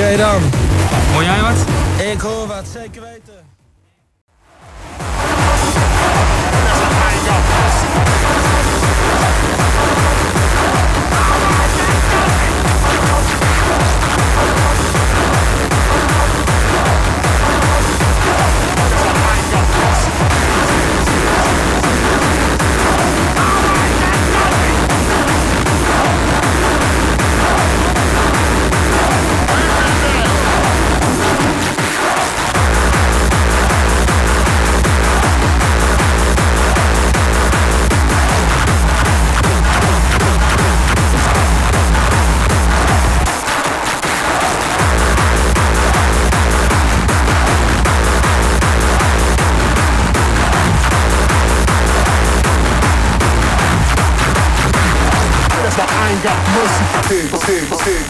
jij dan? Hoor jij wat? Ik hoor wat, zeker weten. você, você.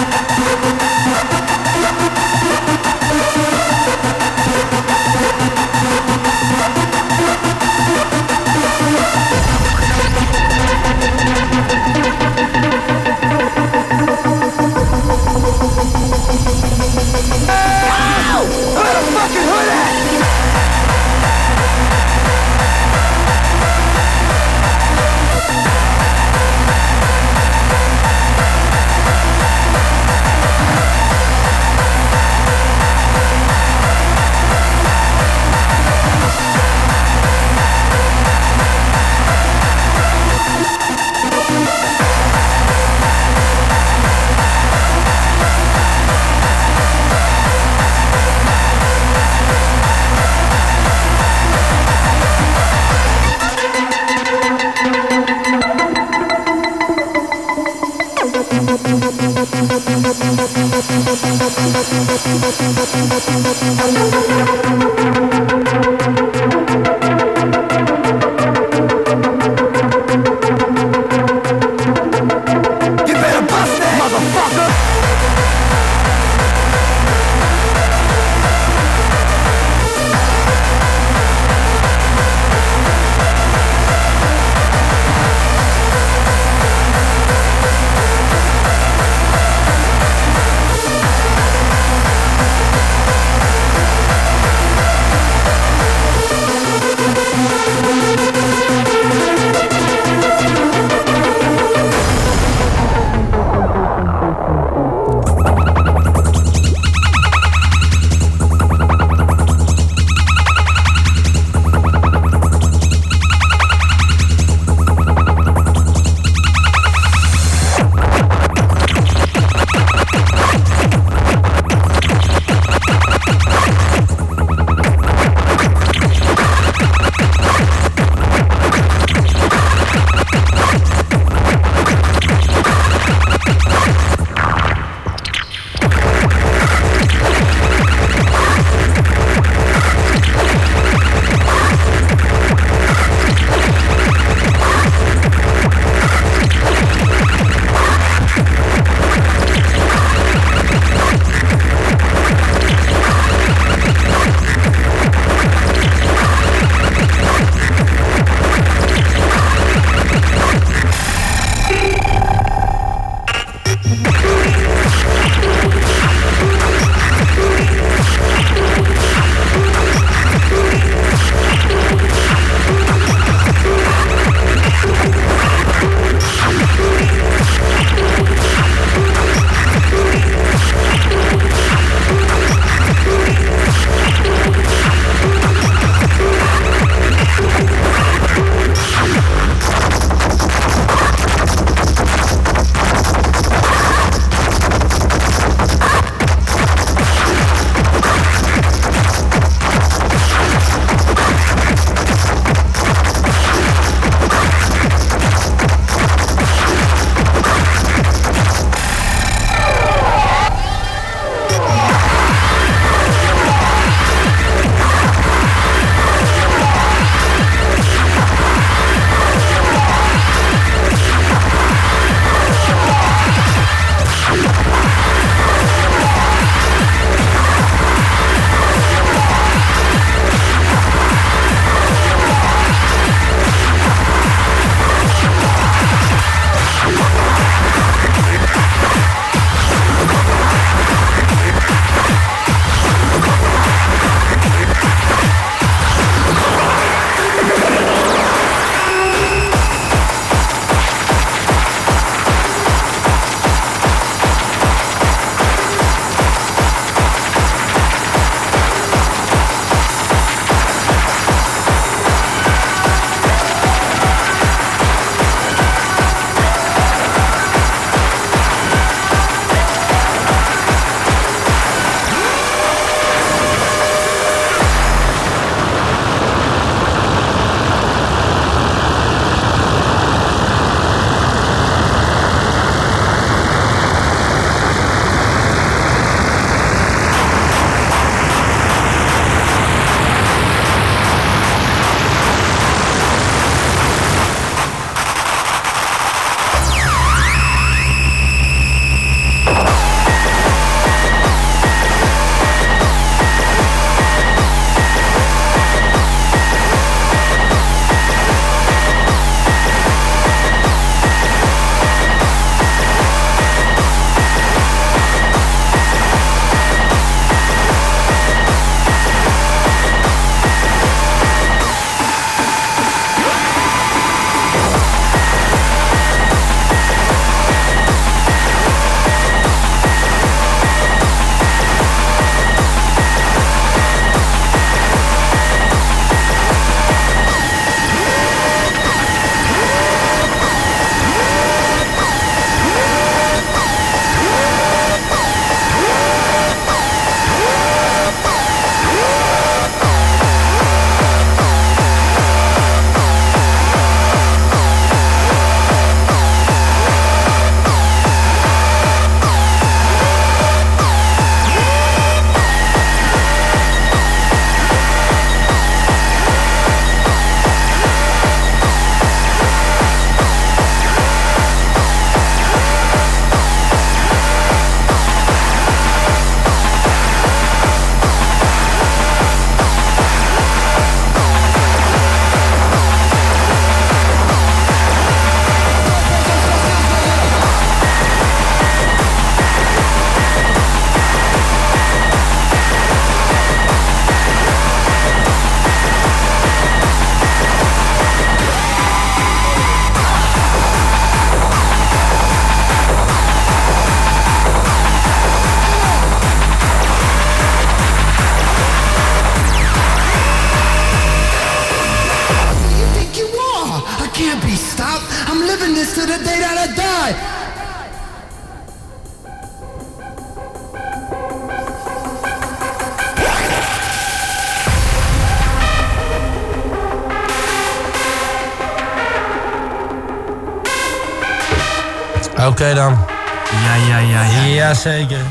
ja.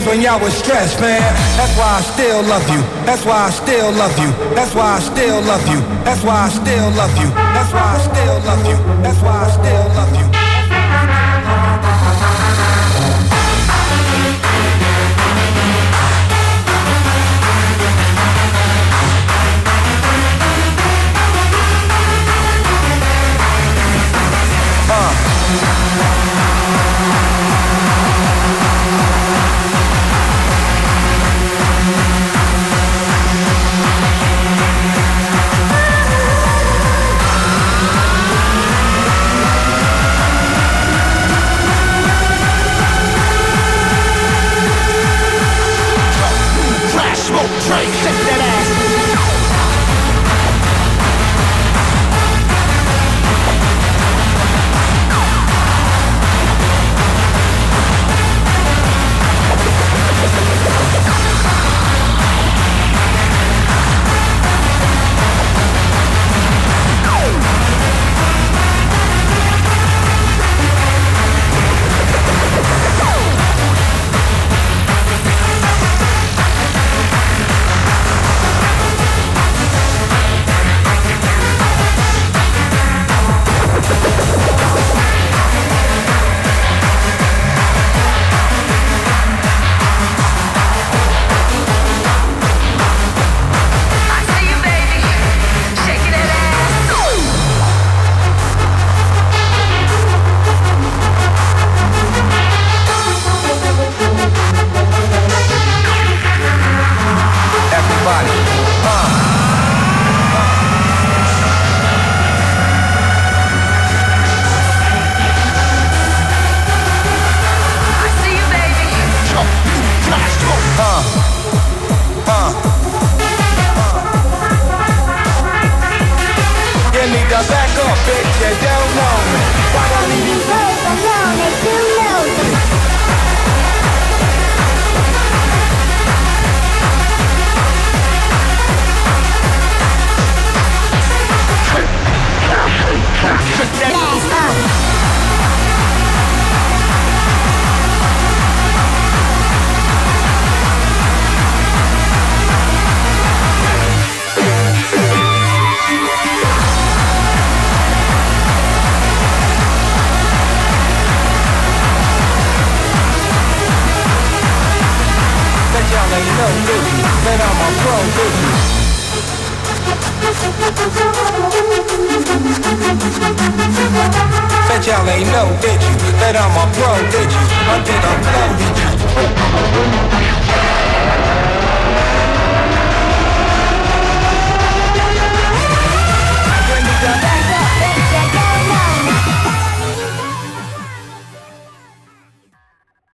Jazeker. when y'all was stressed, man. That's why I still love you. That's why I still love you. That's why I still love you. That's why I still love you. That's why I still love you. That's why I still love you.